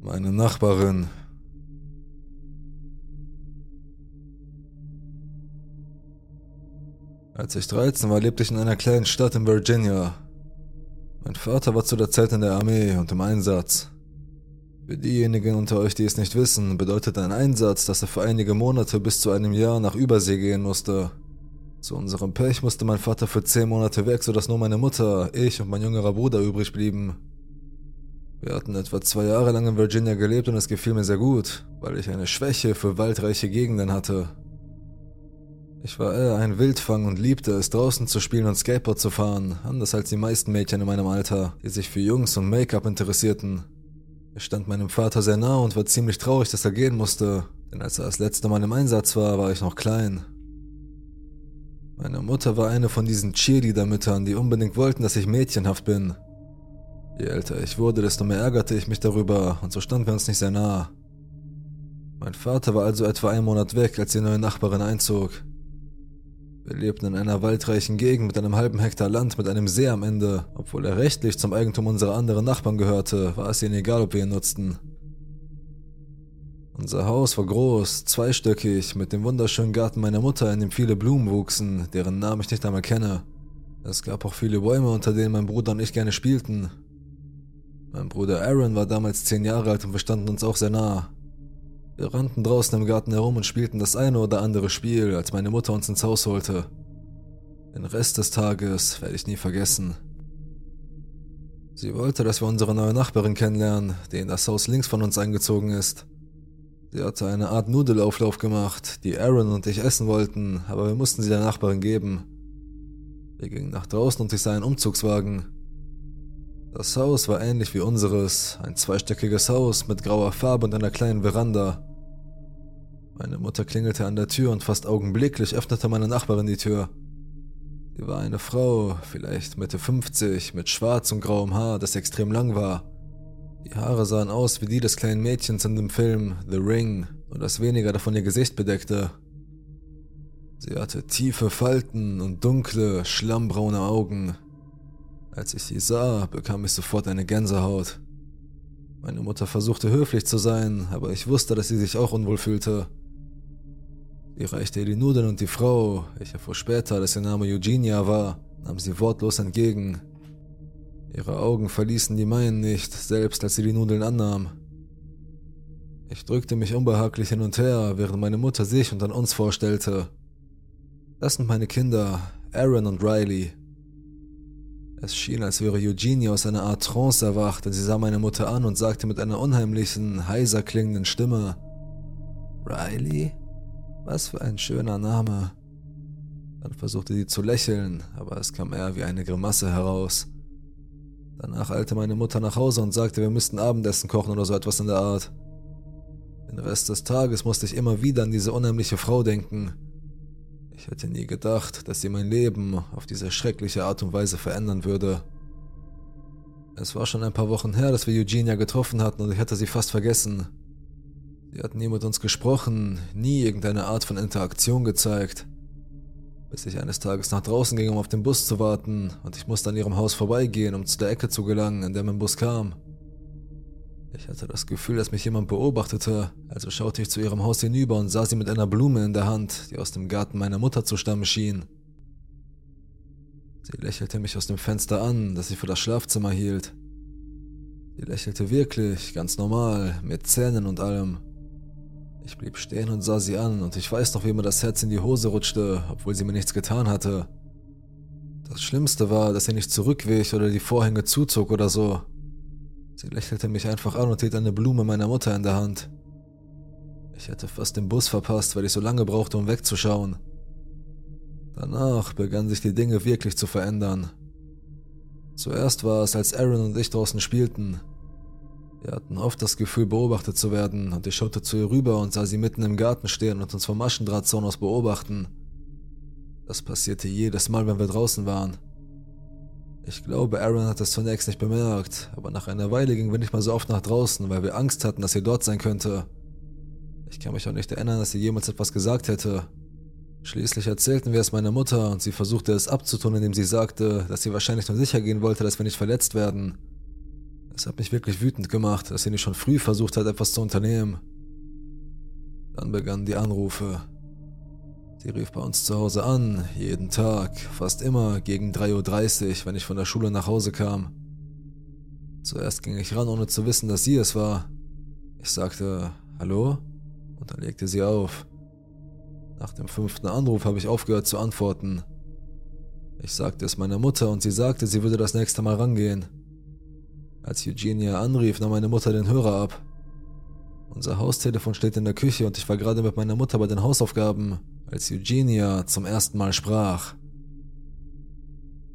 Meine Nachbarin. Als ich 13 war, lebte ich in einer kleinen Stadt in Virginia. Mein Vater war zu der Zeit in der Armee und im Einsatz. Für diejenigen unter euch, die es nicht wissen, bedeutet ein Einsatz, dass er für einige Monate bis zu einem Jahr nach Übersee gehen musste. Zu unserem Pech musste mein Vater für zehn Monate weg, sodass nur meine Mutter, ich und mein jüngerer Bruder übrig blieben. Wir hatten etwa zwei Jahre lang in Virginia gelebt und es gefiel mir sehr gut, weil ich eine Schwäche für waldreiche Gegenden hatte. Ich war eher ein Wildfang und liebte es, draußen zu spielen und Skateboard zu fahren, anders als die meisten Mädchen in meinem Alter, die sich für Jungs und Make-up interessierten. Ich stand meinem Vater sehr nah und war ziemlich traurig, dass er gehen musste, denn als er das letzte Mal im Einsatz war, war ich noch klein. Meine Mutter war eine von diesen Cheerleader-Müttern, die unbedingt wollten, dass ich mädchenhaft bin. Je älter ich wurde, desto mehr ärgerte ich mich darüber und so standen wir uns nicht sehr nah. Mein Vater war also etwa einen Monat weg, als die neue Nachbarin einzog. Wir lebten in einer waldreichen Gegend mit einem halben Hektar Land mit einem See am Ende. Obwohl er rechtlich zum Eigentum unserer anderen Nachbarn gehörte, war es ihnen egal, ob wir ihn nutzten. Unser Haus war groß, zweistöckig, mit dem wunderschönen Garten meiner Mutter, in dem viele Blumen wuchsen, deren Namen ich nicht einmal kenne. Es gab auch viele Bäume, unter denen mein Bruder und ich gerne spielten. Mein Bruder Aaron war damals zehn Jahre alt und wir standen uns auch sehr nah. Wir rannten draußen im Garten herum und spielten das eine oder andere Spiel, als meine Mutter uns ins Haus holte. Den Rest des Tages werde ich nie vergessen. Sie wollte, dass wir unsere neue Nachbarin kennenlernen, die in das Haus links von uns eingezogen ist. Sie hatte eine Art Nudelauflauf gemacht, die Aaron und ich essen wollten, aber wir mussten sie der Nachbarin geben. Wir gingen nach draußen und ich sah einen Umzugswagen. Das Haus war ähnlich wie unseres, ein zweistöckiges Haus mit grauer Farbe und einer kleinen Veranda. Meine Mutter klingelte an der Tür und fast augenblicklich öffnete meine Nachbarin die Tür. Sie war eine Frau, vielleicht Mitte 50, mit schwarz und grauem Haar, das extrem lang war. Die Haare sahen aus wie die des kleinen Mädchens in dem Film The Ring, und das weniger davon ihr Gesicht bedeckte. Sie hatte tiefe Falten und dunkle, schlammbraune Augen. Als ich sie sah, bekam ich sofort eine Gänsehaut. Meine Mutter versuchte höflich zu sein, aber ich wusste, dass sie sich auch unwohl fühlte. Sie reichte ihr die Nudeln und die Frau, ich erfuhr später, dass ihr Name Eugenia war, nahm sie wortlos entgegen. Ihre Augen verließen die meinen nicht, selbst als sie die Nudeln annahm. Ich drückte mich unbehaglich hin und her, während meine Mutter sich und an uns vorstellte. Das sind meine Kinder, Aaron und Riley. Es schien, als wäre Eugenie aus einer Art Trance erwacht, denn sie sah meine Mutter an und sagte mit einer unheimlichen, heiser klingenden Stimme: Riley? Was für ein schöner Name. Dann versuchte sie zu lächeln, aber es kam eher wie eine Grimasse heraus. Danach eilte meine Mutter nach Hause und sagte, wir müssten Abendessen kochen oder so etwas in der Art. Den Rest des Tages musste ich immer wieder an diese unheimliche Frau denken. Ich hätte nie gedacht, dass sie mein Leben auf diese schreckliche Art und Weise verändern würde. Es war schon ein paar Wochen her, dass wir Eugenia getroffen hatten und ich hatte sie fast vergessen. Sie hat nie mit uns gesprochen, nie irgendeine Art von Interaktion gezeigt. Bis ich eines Tages nach draußen ging, um auf den Bus zu warten, und ich musste an ihrem Haus vorbeigehen, um zu der Ecke zu gelangen, in der mein Bus kam. Ich hatte das Gefühl, dass mich jemand beobachtete, also schaute ich zu ihrem Haus hinüber und sah sie mit einer Blume in der Hand, die aus dem Garten meiner Mutter zu stammen schien. Sie lächelte mich aus dem Fenster an, das sie für das Schlafzimmer hielt. Sie lächelte wirklich, ganz normal, mit Zähnen und allem. Ich blieb stehen und sah sie an, und ich weiß noch, wie mir das Herz in die Hose rutschte, obwohl sie mir nichts getan hatte. Das Schlimmste war, dass sie nicht zurückwich oder die Vorhänge zuzog oder so. Sie lächelte mich einfach an und hielt eine Blume meiner Mutter in der Hand. Ich hätte fast den Bus verpasst, weil ich so lange brauchte, um wegzuschauen. Danach begannen sich die Dinge wirklich zu verändern. Zuerst war es, als Aaron und ich draußen spielten. Wir hatten oft das Gefühl, beobachtet zu werden, und ich schaute zu ihr rüber und sah sie mitten im Garten stehen und uns vom Maschendrahtzaun aus beobachten. Das passierte jedes Mal, wenn wir draußen waren. Ich glaube, Aaron hat es zunächst nicht bemerkt, aber nach einer Weile gingen wir nicht mal so oft nach draußen, weil wir Angst hatten, dass sie dort sein könnte. Ich kann mich auch nicht erinnern, dass sie jemals etwas gesagt hätte. Schließlich erzählten wir es meiner Mutter und sie versuchte es abzutun, indem sie sagte, dass sie wahrscheinlich nur sicher gehen wollte, dass wir nicht verletzt werden. Es hat mich wirklich wütend gemacht, dass sie nicht schon früh versucht hat, etwas zu unternehmen. Dann begannen die Anrufe. Sie rief bei uns zu Hause an, jeden Tag, fast immer gegen 3.30 Uhr, wenn ich von der Schule nach Hause kam. Zuerst ging ich ran, ohne zu wissen, dass sie es war. Ich sagte Hallo und dann legte sie auf. Nach dem fünften Anruf habe ich aufgehört zu antworten. Ich sagte es meiner Mutter und sie sagte, sie würde das nächste Mal rangehen. Als Eugenia anrief, nahm meine Mutter den Hörer ab. Unser Haustelefon steht in der Küche und ich war gerade mit meiner Mutter bei den Hausaufgaben, als Eugenia zum ersten Mal sprach.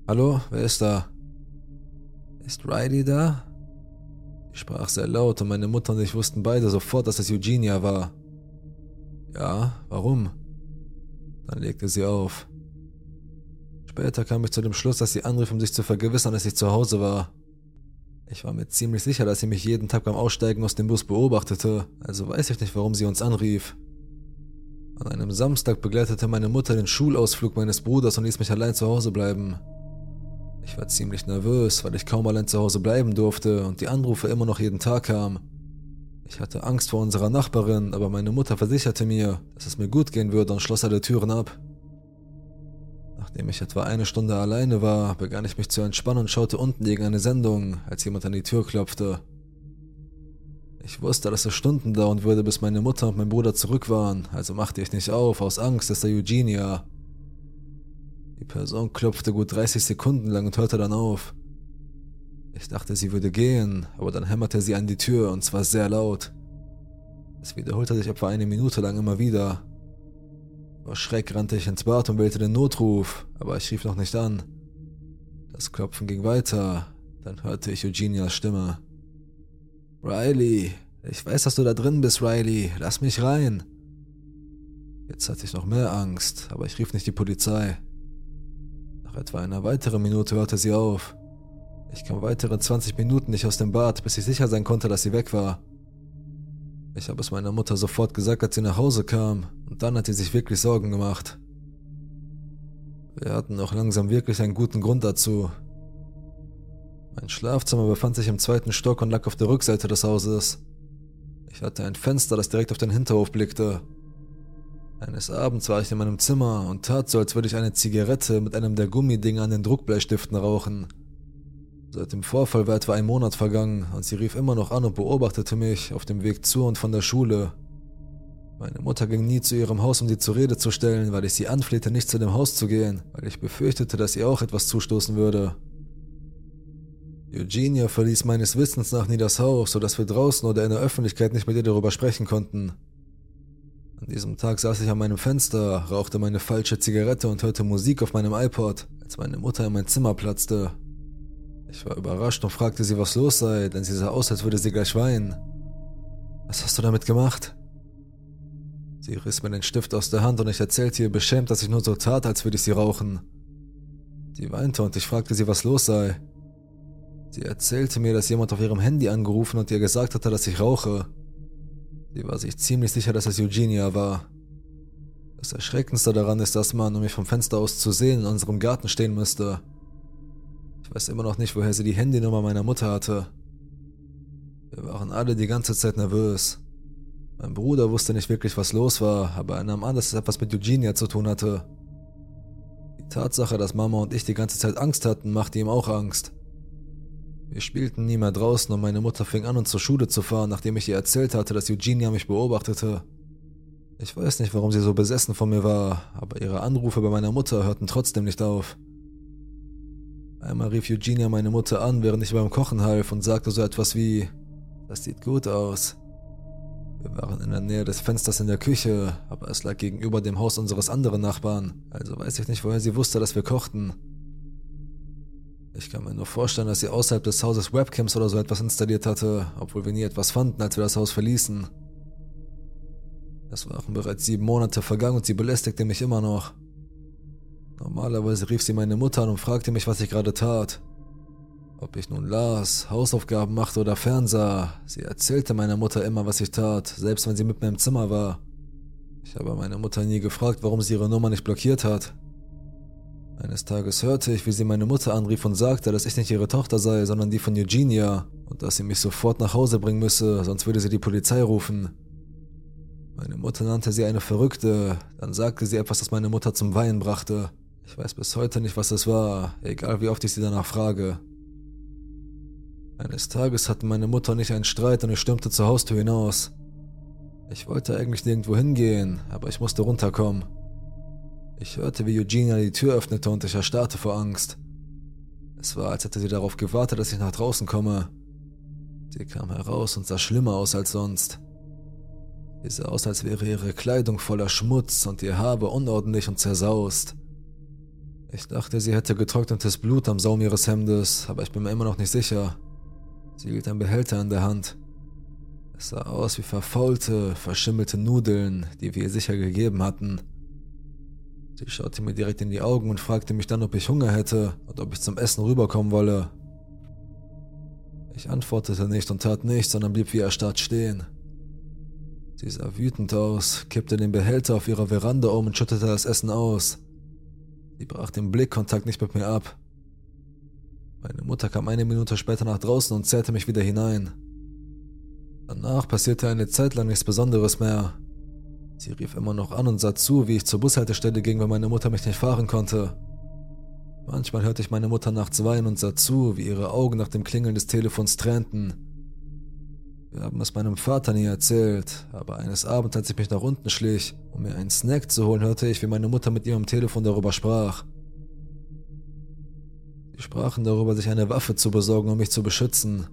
Hallo, wer ist da? Ist Riley da? Ich sprach sehr laut und meine Mutter und ich wussten beide sofort, dass es Eugenia war. Ja, warum? Dann legte sie auf. Später kam ich zu dem Schluss, dass sie anrief, um sich zu vergewissern, dass ich zu Hause war. Ich war mir ziemlich sicher, dass sie mich jeden Tag beim Aussteigen aus dem Bus beobachtete, also weiß ich nicht, warum sie uns anrief. An einem Samstag begleitete meine Mutter den Schulausflug meines Bruders und ließ mich allein zu Hause bleiben. Ich war ziemlich nervös, weil ich kaum allein zu Hause bleiben durfte und die Anrufe immer noch jeden Tag kamen. Ich hatte Angst vor unserer Nachbarin, aber meine Mutter versicherte mir, dass es mir gut gehen würde und schloss alle Türen ab. Nachdem ich etwa eine Stunde alleine war, begann ich mich zu entspannen und schaute unten gegen eine Sendung, als jemand an die Tür klopfte. Ich wusste, dass es Stunden dauern würde, bis meine Mutter und mein Bruder zurück waren, also machte ich nicht auf, aus Angst, dass der Eugenia. Die Person klopfte gut 30 Sekunden lang und hörte dann auf. Ich dachte, sie würde gehen, aber dann hämmerte sie an die Tür und zwar sehr laut. Es wiederholte sich etwa eine Minute lang immer wieder. Vor Schreck rannte ich ins Bad und wählte den Notruf, aber ich rief noch nicht an. Das Klopfen ging weiter, dann hörte ich Eugenias Stimme. Riley, ich weiß, dass du da drin bist, Riley, lass mich rein. Jetzt hatte ich noch mehr Angst, aber ich rief nicht die Polizei. Nach etwa einer weiteren Minute hörte sie auf. Ich kam weitere 20 Minuten nicht aus dem Bad, bis ich sicher sein konnte, dass sie weg war. Ich habe es meiner Mutter sofort gesagt, als sie nach Hause kam, und dann hat sie sich wirklich Sorgen gemacht. Wir hatten auch langsam wirklich einen guten Grund dazu. Mein Schlafzimmer befand sich im zweiten Stock und lag auf der Rückseite des Hauses. Ich hatte ein Fenster, das direkt auf den Hinterhof blickte. Eines Abends war ich in meinem Zimmer und tat so, als würde ich eine Zigarette mit einem der Gummidinge an den Druckbleistiften rauchen. Seit dem Vorfall war etwa ein Monat vergangen und sie rief immer noch an und beobachtete mich auf dem Weg zu und von der Schule. Meine Mutter ging nie zu ihrem Haus, um sie zur Rede zu stellen, weil ich sie anflehte, nicht zu dem Haus zu gehen, weil ich befürchtete, dass ihr auch etwas zustoßen würde. Eugenia verließ meines Wissens nach nie das Haus, sodass wir draußen oder in der Öffentlichkeit nicht mit ihr darüber sprechen konnten. An diesem Tag saß ich an meinem Fenster, rauchte meine falsche Zigarette und hörte Musik auf meinem iPod, als meine Mutter in mein Zimmer platzte. Ich war überrascht und fragte sie, was los sei, denn sie sah aus, als würde sie gleich weinen. Was hast du damit gemacht? Sie riss mir den Stift aus der Hand und ich erzählte ihr beschämt, dass ich nur so tat, als würde ich sie rauchen. Sie weinte und ich fragte sie, was los sei. Sie erzählte mir, dass jemand auf ihrem Handy angerufen und ihr gesagt hatte, dass ich rauche. Sie war sich ziemlich sicher, dass es Eugenia war. Das Erschreckendste daran ist, dass man, um mich vom Fenster aus zu sehen, in unserem Garten stehen müsste. Ich weiß immer noch nicht, woher sie die Handynummer meiner Mutter hatte. Wir waren alle die ganze Zeit nervös. Mein Bruder wusste nicht wirklich, was los war, aber er nahm an, dass es etwas mit Eugenia zu tun hatte. Die Tatsache, dass Mama und ich die ganze Zeit Angst hatten, machte ihm auch Angst. Wir spielten nie mehr draußen und meine Mutter fing an, uns zur Schule zu fahren, nachdem ich ihr erzählt hatte, dass Eugenia mich beobachtete. Ich weiß nicht, warum sie so besessen von mir war, aber ihre Anrufe bei meiner Mutter hörten trotzdem nicht auf. Einmal rief Eugenia meine Mutter an, während ich beim Kochen half und sagte so etwas wie, das sieht gut aus. Wir waren in der Nähe des Fensters in der Küche, aber es lag gegenüber dem Haus unseres anderen Nachbarn, also weiß ich nicht, woher sie wusste, dass wir kochten. Ich kann mir nur vorstellen, dass sie außerhalb des Hauses Webcams oder so etwas installiert hatte, obwohl wir nie etwas fanden, als wir das Haus verließen. Es waren bereits sieben Monate vergangen und sie belästigte mich immer noch. Normalerweise rief sie meine Mutter an und fragte mich, was ich gerade tat. Ob ich nun las, Hausaufgaben machte oder fernsah, sie erzählte meiner Mutter immer, was ich tat, selbst wenn sie mit mir im Zimmer war. Ich habe meine Mutter nie gefragt, warum sie ihre Nummer nicht blockiert hat. Eines Tages hörte ich, wie sie meine Mutter anrief und sagte, dass ich nicht ihre Tochter sei, sondern die von Eugenia und dass sie mich sofort nach Hause bringen müsse, sonst würde sie die Polizei rufen. Meine Mutter nannte sie eine Verrückte, dann sagte sie etwas, das meine Mutter zum Weinen brachte. Ich weiß bis heute nicht, was es war, egal wie oft ich sie danach frage. Eines Tages hatten meine Mutter und ich einen Streit und ich stürmte zur Haustür hinaus. Ich wollte eigentlich nirgendwo hingehen, aber ich musste runterkommen. Ich hörte, wie Eugenia die Tür öffnete und ich erstarrte vor Angst. Es war, als hätte sie darauf gewartet, dass ich nach draußen komme. Sie kam heraus und sah schlimmer aus als sonst. Sie sah aus, als wäre ihre Kleidung voller Schmutz und ihr Haar unordentlich und zersaust. Ich dachte, sie hätte getrocknetes Blut am Saum ihres Hemdes, aber ich bin mir immer noch nicht sicher. Sie hielt einen Behälter in der Hand. Es sah aus wie verfaulte, verschimmelte Nudeln, die wir ihr sicher gegeben hatten. Sie schaute mir direkt in die Augen und fragte mich dann, ob ich Hunger hätte und ob ich zum Essen rüberkommen wolle. Ich antwortete nicht und tat nichts, sondern blieb wie erstarrt stehen. Sie sah wütend aus, kippte den Behälter auf ihrer Veranda um und schüttete das Essen aus. Sie brach den Blickkontakt nicht mit mir ab. Meine Mutter kam eine Minute später nach draußen und zerrte mich wieder hinein. Danach passierte eine Zeit lang nichts Besonderes mehr. Sie rief immer noch an und sah zu, wie ich zur Bushaltestelle ging, weil meine Mutter mich nicht fahren konnte. Manchmal hörte ich meine Mutter nachts weinen und sah zu, wie ihre Augen nach dem Klingeln des Telefons tränten. Wir haben es meinem Vater nie erzählt, aber eines Abends, als ich mich nach unten schlich, um mir einen Snack zu holen, hörte ich, wie meine Mutter mit ihrem Telefon darüber sprach. Sie sprachen darüber, sich eine Waffe zu besorgen, um mich zu beschützen.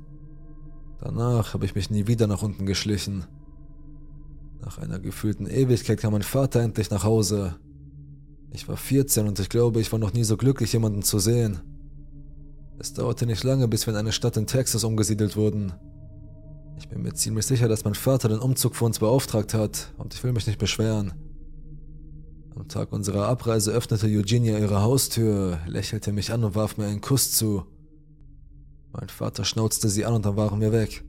Danach habe ich mich nie wieder nach unten geschlichen. Nach einer gefühlten Ewigkeit kam mein Vater endlich nach Hause. Ich war 14 und ich glaube, ich war noch nie so glücklich, jemanden zu sehen. Es dauerte nicht lange, bis wir in eine Stadt in Texas umgesiedelt wurden. Ich bin mir ziemlich sicher, dass mein Vater den Umzug für uns beauftragt hat und ich will mich nicht beschweren. Am Tag unserer Abreise öffnete Eugenia ihre Haustür, lächelte mich an und warf mir einen Kuss zu. Mein Vater schnauzte sie an und dann waren wir weg.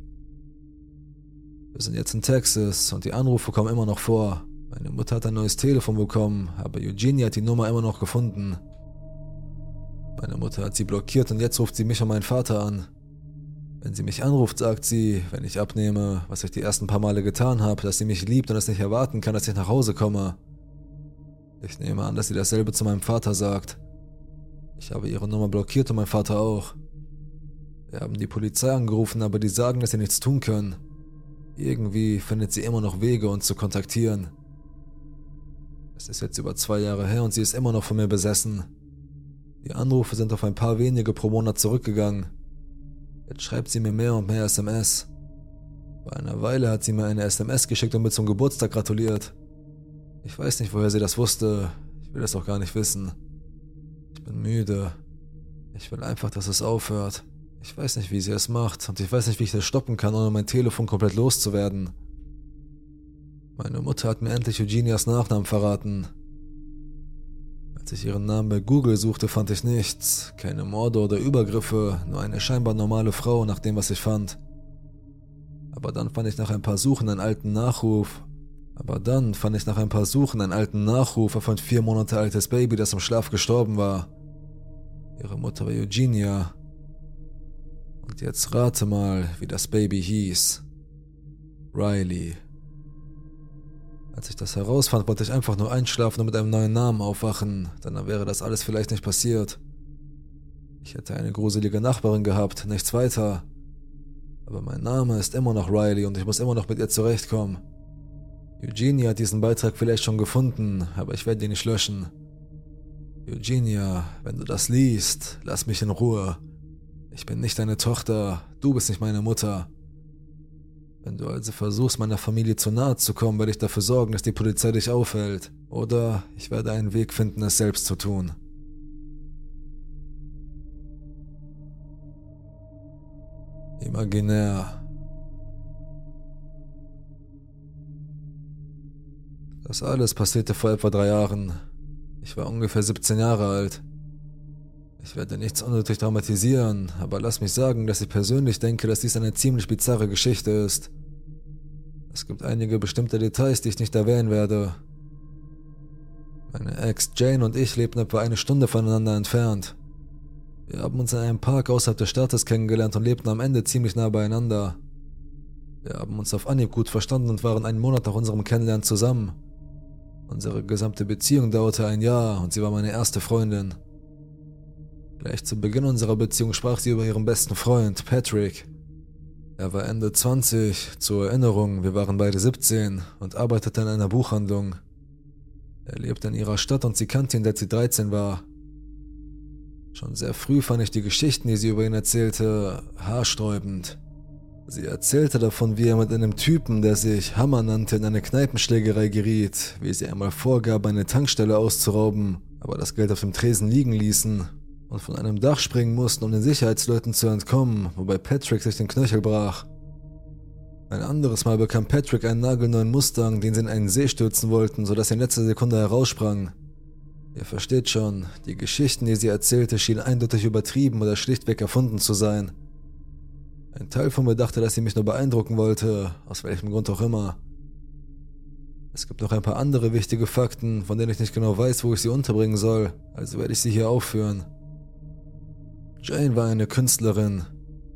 Wir sind jetzt in Texas und die Anrufe kommen immer noch vor. Meine Mutter hat ein neues Telefon bekommen, aber Eugenia hat die Nummer immer noch gefunden. Meine Mutter hat sie blockiert und jetzt ruft sie mich und meinen Vater an. Wenn sie mich anruft, sagt sie, wenn ich abnehme, was ich die ersten paar Male getan habe, dass sie mich liebt und es nicht erwarten kann, dass ich nach Hause komme. Ich nehme an, dass sie dasselbe zu meinem Vater sagt. Ich habe ihre Nummer blockiert und mein Vater auch. Wir haben die Polizei angerufen, aber die sagen, dass sie nichts tun können. Irgendwie findet sie immer noch Wege, uns zu kontaktieren. Es ist jetzt über zwei Jahre her und sie ist immer noch von mir besessen. Die Anrufe sind auf ein paar wenige pro Monat zurückgegangen. Jetzt schreibt sie mir mehr und mehr SMS. Vor einer Weile hat sie mir eine SMS geschickt und mir zum Geburtstag gratuliert. Ich weiß nicht, woher sie das wusste. Ich will es auch gar nicht wissen. Ich bin müde. Ich will einfach, dass es aufhört. Ich weiß nicht, wie sie es macht und ich weiß nicht, wie ich das stoppen kann, ohne mein Telefon komplett loszuwerden. Meine Mutter hat mir endlich Eugenias Nachnamen verraten. Als ich ihren Namen bei Google suchte, fand ich nichts. Keine Morde oder Übergriffe, nur eine scheinbar normale Frau nach dem, was ich fand. Aber dann fand ich nach ein paar Suchen einen alten Nachruf. Aber dann fand ich nach ein paar Suchen einen alten Nachruf auf ein vier Monate altes Baby, das im Schlaf gestorben war. Ihre Mutter war Eugenia. Und jetzt rate mal, wie das Baby hieß. Riley. Als ich das herausfand, wollte ich einfach nur einschlafen und mit einem neuen Namen aufwachen, dann wäre das alles vielleicht nicht passiert. Ich hätte eine gruselige Nachbarin gehabt, nichts weiter. Aber mein Name ist immer noch Riley und ich muss immer noch mit ihr zurechtkommen. Eugenia hat diesen Beitrag vielleicht schon gefunden, aber ich werde ihn nicht löschen. Eugenia, wenn du das liest, lass mich in Ruhe. Ich bin nicht deine Tochter, du bist nicht meine Mutter. Wenn du also versuchst, meiner Familie zu nahe zu kommen, werde ich dafür sorgen, dass die Polizei dich aufhält. Oder ich werde einen Weg finden, es selbst zu tun. Imaginär. Das alles passierte vor etwa drei Jahren. Ich war ungefähr 17 Jahre alt. Ich werde nichts unnötig dramatisieren, aber lass mich sagen, dass ich persönlich denke, dass dies eine ziemlich bizarre Geschichte ist. Es gibt einige bestimmte Details, die ich nicht erwähnen werde. Meine Ex Jane und ich lebten etwa eine Stunde voneinander entfernt. Wir haben uns in einem Park außerhalb des Staates kennengelernt und lebten am Ende ziemlich nah beieinander. Wir haben uns auf Anhieb gut verstanden und waren einen Monat nach unserem Kennenlernen zusammen. Unsere gesamte Beziehung dauerte ein Jahr und sie war meine erste Freundin. Gleich zu Beginn unserer Beziehung sprach sie über ihren besten Freund, Patrick. Er war Ende 20, zur Erinnerung, wir waren beide 17 und arbeitete in einer Buchhandlung. Er lebte in ihrer Stadt und sie kannte ihn, als sie 13 war. Schon sehr früh fand ich die Geschichten, die sie über ihn erzählte, haarsträubend. Sie erzählte davon, wie er mit einem Typen, der sich Hammer nannte, in eine Kneipenschlägerei geriet, wie sie einmal vorgab, eine Tankstelle auszurauben, aber das Geld auf dem Tresen liegen ließen und von einem Dach springen mussten, um den Sicherheitsleuten zu entkommen, wobei Patrick sich den Knöchel brach. Ein anderes Mal bekam Patrick einen nagelneuen Mustang, den sie in einen See stürzen wollten, sodass er in letzter Sekunde heraussprang. Ihr versteht schon, die Geschichten, die sie erzählte, schienen eindeutig übertrieben oder schlichtweg erfunden zu sein. Ein Teil von mir dachte, dass sie mich nur beeindrucken wollte, aus welchem Grund auch immer. Es gibt noch ein paar andere wichtige Fakten, von denen ich nicht genau weiß, wo ich sie unterbringen soll, also werde ich sie hier aufführen. Jane war eine Künstlerin.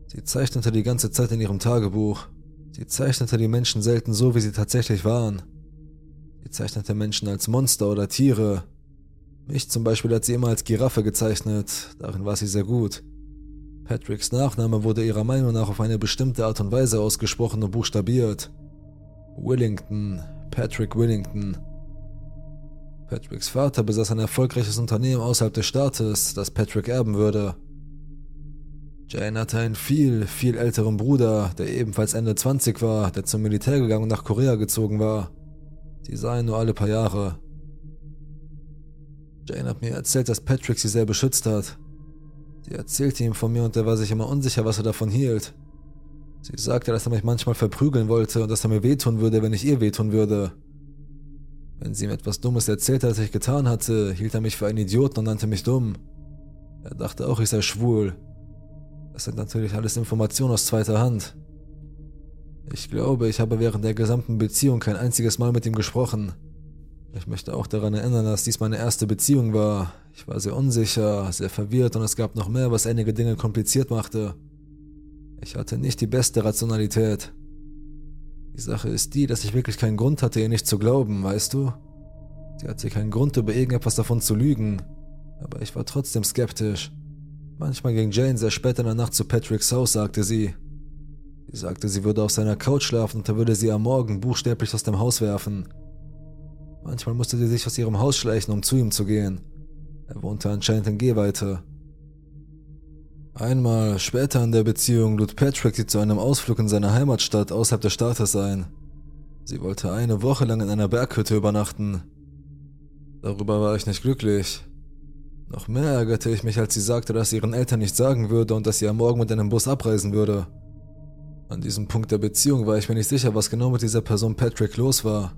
Sie zeichnete die ganze Zeit in ihrem Tagebuch. Sie zeichnete die Menschen selten so, wie sie tatsächlich waren. Sie zeichnete Menschen als Monster oder Tiere. Mich zum Beispiel hat sie immer als Giraffe gezeichnet, darin war sie sehr gut. Patricks Nachname wurde ihrer Meinung nach auf eine bestimmte Art und Weise ausgesprochen und buchstabiert. Willington, Patrick Willington. Patricks Vater besaß ein erfolgreiches Unternehmen außerhalb des Staates, das Patrick erben würde. Jane hatte einen viel, viel älteren Bruder, der ebenfalls Ende 20 war, der zum Militär gegangen und nach Korea gezogen war. Sie sah ihn nur alle paar Jahre. Jane hat mir erzählt, dass Patrick sie sehr beschützt hat. Sie erzählte ihm von mir und er war sich immer unsicher, was er davon hielt. Sie sagte, dass er mich manchmal verprügeln wollte und dass er mir wehtun würde, wenn ich ihr wehtun würde. Wenn sie ihm etwas Dummes erzählte, als ich getan hatte, hielt er mich für einen Idioten und nannte mich dumm. Er dachte auch, ich sei schwul. Das sind natürlich alles Informationen aus zweiter Hand. Ich glaube, ich habe während der gesamten Beziehung kein einziges Mal mit ihm gesprochen. Ich möchte auch daran erinnern, dass dies meine erste Beziehung war. Ich war sehr unsicher, sehr verwirrt und es gab noch mehr, was einige Dinge kompliziert machte. Ich hatte nicht die beste Rationalität. Die Sache ist die, dass ich wirklich keinen Grund hatte, ihr nicht zu glauben, weißt du? Sie hatte keinen Grund, über irgendetwas davon zu lügen. Aber ich war trotzdem skeptisch. Manchmal ging Jane sehr spät in der Nacht zu Patricks Haus, sagte sie. Sie sagte, sie würde auf seiner Couch schlafen und er würde sie am Morgen buchstäblich aus dem Haus werfen. Manchmal musste sie sich aus ihrem Haus schleichen, um zu ihm zu gehen. Er wohnte anscheinend in Gehweite. Einmal später in der Beziehung lud Patrick sie zu einem Ausflug in seine Heimatstadt außerhalb des Staates ein. Sie wollte eine Woche lang in einer Berghütte übernachten. Darüber war ich nicht glücklich. Noch mehr ärgerte ich mich, als sie sagte, dass sie ihren Eltern nicht sagen würde und dass sie am Morgen mit einem Bus abreisen würde. An diesem Punkt der Beziehung war ich mir nicht sicher, was genau mit dieser Person Patrick los war.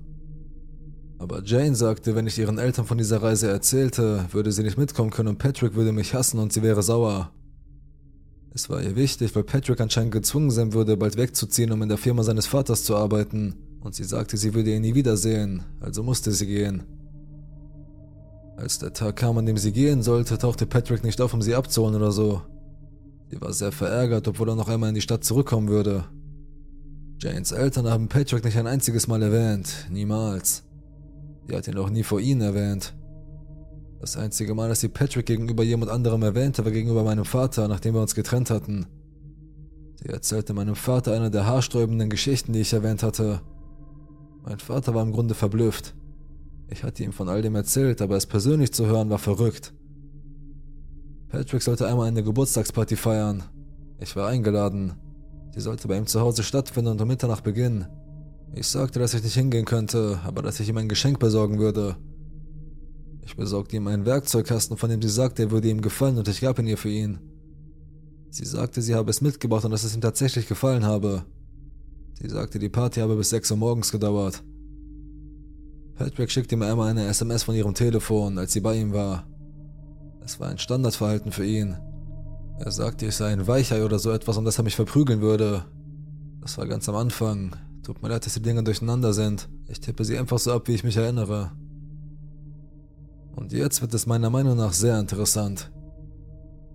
Aber Jane sagte, wenn ich ihren Eltern von dieser Reise erzählte, würde sie nicht mitkommen können und Patrick würde mich hassen und sie wäre sauer. Es war ihr wichtig, weil Patrick anscheinend gezwungen sein würde, bald wegzuziehen, um in der Firma seines Vaters zu arbeiten, und sie sagte, sie würde ihn nie wiedersehen, also musste sie gehen. Als der Tag kam, an dem sie gehen sollte, tauchte Patrick nicht auf, um sie abzuholen oder so. Sie war sehr verärgert, obwohl er noch einmal in die Stadt zurückkommen würde. Janes Eltern haben Patrick nicht ein einziges Mal erwähnt, niemals. Sie hat ihn auch nie vor ihnen erwähnt. Das einzige Mal, dass sie Patrick gegenüber jemand anderem erwähnte, war gegenüber meinem Vater, nachdem wir uns getrennt hatten. Sie erzählte meinem Vater eine der haarsträubenden Geschichten, die ich erwähnt hatte. Mein Vater war im Grunde verblüfft. Ich hatte ihm von all dem erzählt, aber es persönlich zu hören war verrückt. Patrick sollte einmal eine Geburtstagsparty feiern. Ich war eingeladen. Sie sollte bei ihm zu Hause stattfinden und um Mitternacht beginnen. Ich sagte, dass ich nicht hingehen könnte, aber dass ich ihm ein Geschenk besorgen würde. Ich besorgte ihm einen Werkzeugkasten, von dem sie sagte, er würde ihm gefallen und ich gab ihn ihr für ihn. Sie sagte, sie habe es mitgebracht und dass es ihm tatsächlich gefallen habe. Sie sagte, die Party habe bis 6 Uhr morgens gedauert. Patrick schickte mir einmal eine SMS von ihrem Telefon, als sie bei ihm war. Es war ein Standardverhalten für ihn. Er sagte, ich sei ein Weichei oder so etwas und dass er mich verprügeln würde. Das war ganz am Anfang. Tut mir leid, dass die Dinge durcheinander sind. Ich tippe sie einfach so ab, wie ich mich erinnere. Und jetzt wird es meiner Meinung nach sehr interessant.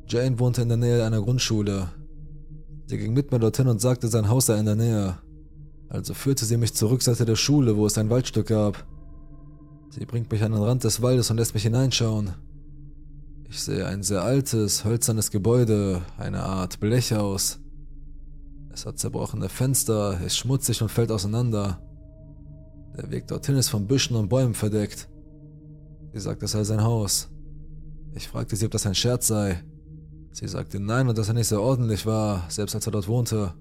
Jane wohnte in der Nähe einer Grundschule. Sie ging mit mir dorthin und sagte, sein Haus sei in der Nähe. Also führte sie mich zur Rückseite der Schule, wo es ein Waldstück gab. Sie bringt mich an den Rand des Waldes und lässt mich hineinschauen. Ich sehe ein sehr altes, hölzernes Gebäude, eine Art Blechhaus. Es hat zerbrochene Fenster, ist schmutzig und fällt auseinander. Der Weg dorthin ist von Büschen und Bäumen verdeckt. Sie sagt, es sei sein Haus. Ich fragte sie, ob das ein Scherz sei. Sie sagte nein und dass er nicht sehr ordentlich war, selbst als er dort wohnte.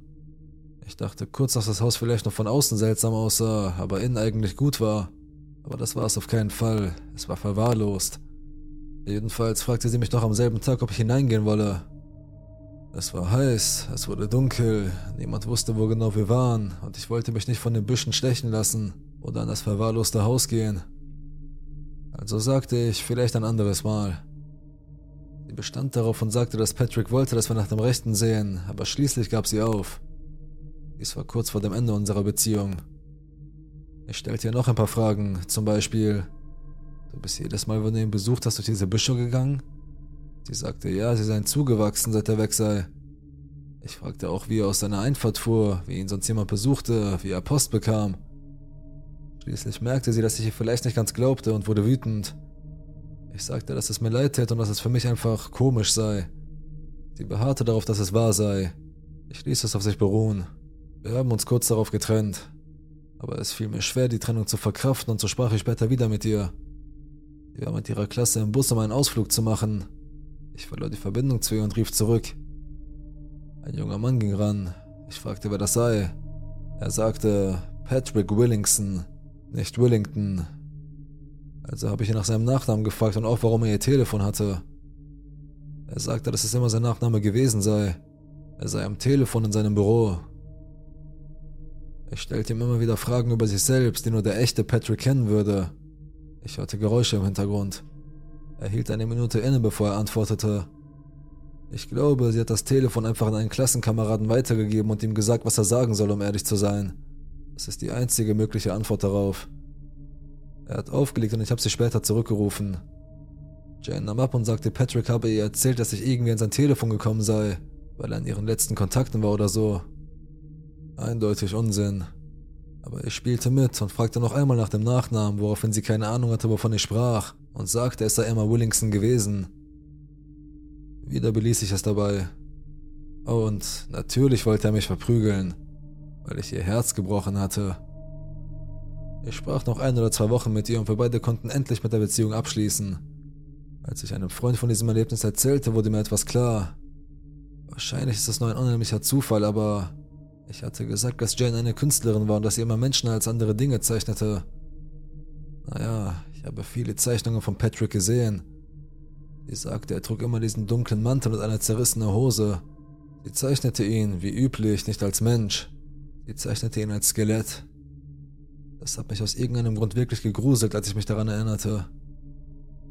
Ich dachte kurz, dass das Haus vielleicht noch von außen seltsam aussah, aber innen eigentlich gut war. Aber das war es auf keinen Fall. Es war verwahrlost. Jedenfalls fragte sie mich noch am selben Tag, ob ich hineingehen wolle. Es war heiß, es wurde dunkel, niemand wusste, wo genau wir waren, und ich wollte mich nicht von den Büschen stechen lassen oder an das verwahrloste Haus gehen. Also sagte ich, vielleicht ein anderes Mal. Sie bestand darauf und sagte, dass Patrick wollte, dass wir nach dem Rechten sehen, aber schließlich gab sie auf. Dies war kurz vor dem Ende unserer Beziehung. Ich stellte ihr noch ein paar Fragen, zum Beispiel, du bist jedes Mal, wenn du ihn besucht hast, durch diese Büsche gegangen? Sie sagte, ja, sie seien zugewachsen, seit er weg sei. Ich fragte auch, wie er aus seiner Einfahrt fuhr, wie ihn sonst jemand besuchte, wie er Post bekam. Schließlich merkte sie, dass ich ihr vielleicht nicht ganz glaubte und wurde wütend. Ich sagte, dass es mir leid täte und dass es für mich einfach komisch sei. Sie beharrte darauf, dass es wahr sei. Ich ließ es auf sich beruhen. Wir haben uns kurz darauf getrennt. Aber es fiel mir schwer, die Trennung zu verkraften und so sprach ich später wieder mit ihr. Sie war mit ihrer Klasse im Bus, um einen Ausflug zu machen. Ich verlor die Verbindung zu ihr und rief zurück. Ein junger Mann ging ran. Ich fragte, wer das sei. Er sagte Patrick Willingson, nicht Willington. Also habe ich ihn nach seinem Nachnamen gefragt und auch, warum er ihr Telefon hatte. Er sagte, dass es immer sein Nachname gewesen sei. Er sei am Telefon in seinem Büro. Ich stellte ihm immer wieder Fragen über sich selbst, die nur der echte Patrick kennen würde. Ich hörte Geräusche im Hintergrund. Er hielt eine Minute inne, bevor er antwortete. Ich glaube, sie hat das Telefon einfach an einen Klassenkameraden weitergegeben und ihm gesagt, was er sagen soll, um ehrlich zu sein. Das ist die einzige mögliche Antwort darauf. Er hat aufgelegt und ich habe sie später zurückgerufen. Jane nahm ab und sagte, Patrick habe ihr erzählt, dass ich irgendwie an sein Telefon gekommen sei, weil er in ihren letzten Kontakten war oder so. Eindeutig Unsinn. Aber ich spielte mit und fragte noch einmal nach dem Nachnamen, woraufhin sie keine Ahnung hatte, wovon ich sprach und sagte, es sei Emma Willingson gewesen. Wieder beließ ich es dabei. Oh, und natürlich wollte er mich verprügeln, weil ich ihr Herz gebrochen hatte. Ich sprach noch ein oder zwei Wochen mit ihr und wir beide konnten endlich mit der Beziehung abschließen. Als ich einem Freund von diesem Erlebnis erzählte, wurde mir etwas klar. Wahrscheinlich ist es nur ein unheimlicher Zufall, aber ich hatte gesagt, dass Jane eine Künstlerin war und dass sie immer Menschen als andere Dinge zeichnete. Naja, ich habe viele Zeichnungen von Patrick gesehen. Sie sagte, er trug immer diesen dunklen Mantel und eine zerrissene Hose. Sie zeichnete ihn, wie üblich, nicht als Mensch. Sie zeichnete ihn als Skelett. Das hat mich aus irgendeinem Grund wirklich gegruselt, als ich mich daran erinnerte.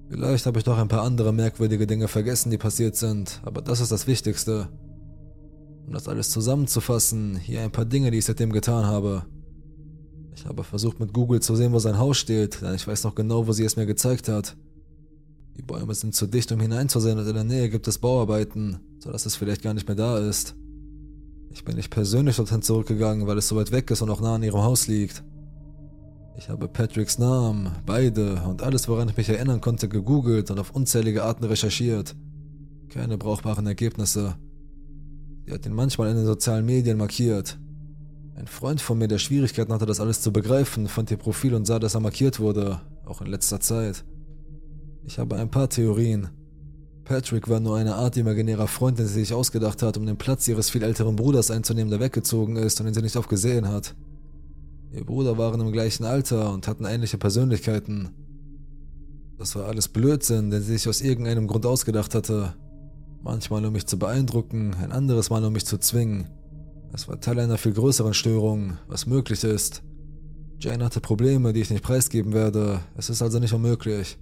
Vielleicht habe ich noch ein paar andere merkwürdige Dinge vergessen, die passiert sind, aber das ist das Wichtigste. Um das alles zusammenzufassen, hier ein paar Dinge, die ich seitdem getan habe. Ich habe versucht mit Google zu sehen, wo sein Haus steht, denn ich weiß noch genau, wo sie es mir gezeigt hat. Die Bäume sind zu dicht, um hineinzusehen und in der Nähe gibt es Bauarbeiten, sodass es vielleicht gar nicht mehr da ist. Ich bin nicht persönlich dorthin zurückgegangen, weil es so weit weg ist und auch nah an ihrem Haus liegt. Ich habe Patricks Namen, beide und alles, woran ich mich erinnern konnte, gegoogelt und auf unzählige Arten recherchiert. Keine brauchbaren Ergebnisse. Sie hat ihn manchmal in den sozialen Medien markiert, ein Freund von mir, der Schwierigkeiten hatte, das alles zu begreifen, fand ihr Profil und sah, dass er markiert wurde, auch in letzter Zeit. Ich habe ein paar Theorien. Patrick war nur eine Art imaginärer Freund, den sie sich ausgedacht hat, um den Platz ihres viel älteren Bruders einzunehmen, der weggezogen ist und den sie nicht oft gesehen hat. Ihr Bruder waren im gleichen Alter und hatten ähnliche Persönlichkeiten. Das war alles Blödsinn, den sie sich aus irgendeinem Grund ausgedacht hatte. Manchmal um mich zu beeindrucken, ein anderes Mal um mich zu zwingen. Es war Teil einer viel größeren Störung, was möglich ist. Jane hatte Probleme, die ich nicht preisgeben werde. Es ist also nicht unmöglich.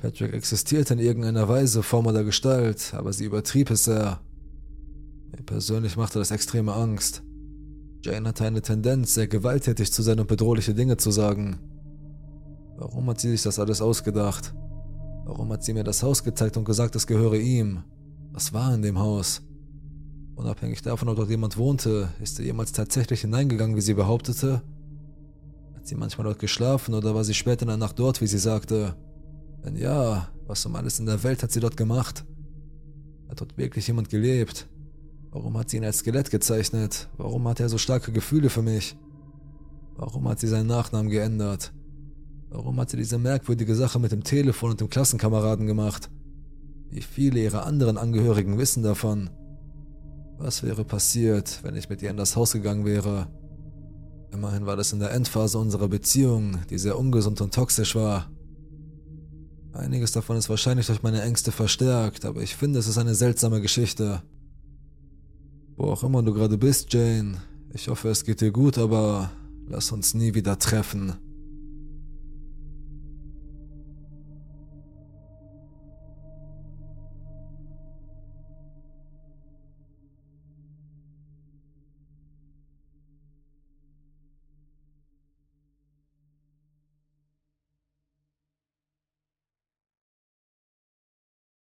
Patrick existierte in irgendeiner Weise, Form oder Gestalt, aber sie übertrieb es sehr. Mir persönlich machte das extreme Angst. Jane hatte eine Tendenz, sehr gewalttätig zu sein und bedrohliche Dinge zu sagen. Warum hat sie sich das alles ausgedacht? Warum hat sie mir das Haus gezeigt und gesagt, es gehöre ihm? Was war in dem Haus? Unabhängig davon, ob dort jemand wohnte, ist er jemals tatsächlich hineingegangen, wie sie behauptete? Hat sie manchmal dort geschlafen oder war sie später in der Nacht dort, wie sie sagte? Wenn ja, was um alles in der Welt hat sie dort gemacht? Hat dort wirklich jemand gelebt? Warum hat sie ihn als Skelett gezeichnet? Warum hat er so starke Gefühle für mich? Warum hat sie seinen Nachnamen geändert? Warum hat sie diese merkwürdige Sache mit dem Telefon und dem Klassenkameraden gemacht? Wie viele ihrer anderen Angehörigen wissen davon? Was wäre passiert, wenn ich mit ihr in das Haus gegangen wäre? Immerhin war das in der Endphase unserer Beziehung, die sehr ungesund und toxisch war. Einiges davon ist wahrscheinlich durch meine Ängste verstärkt, aber ich finde, es ist eine seltsame Geschichte. Wo auch immer du gerade bist, Jane, ich hoffe, es geht dir gut, aber lass uns nie wieder treffen.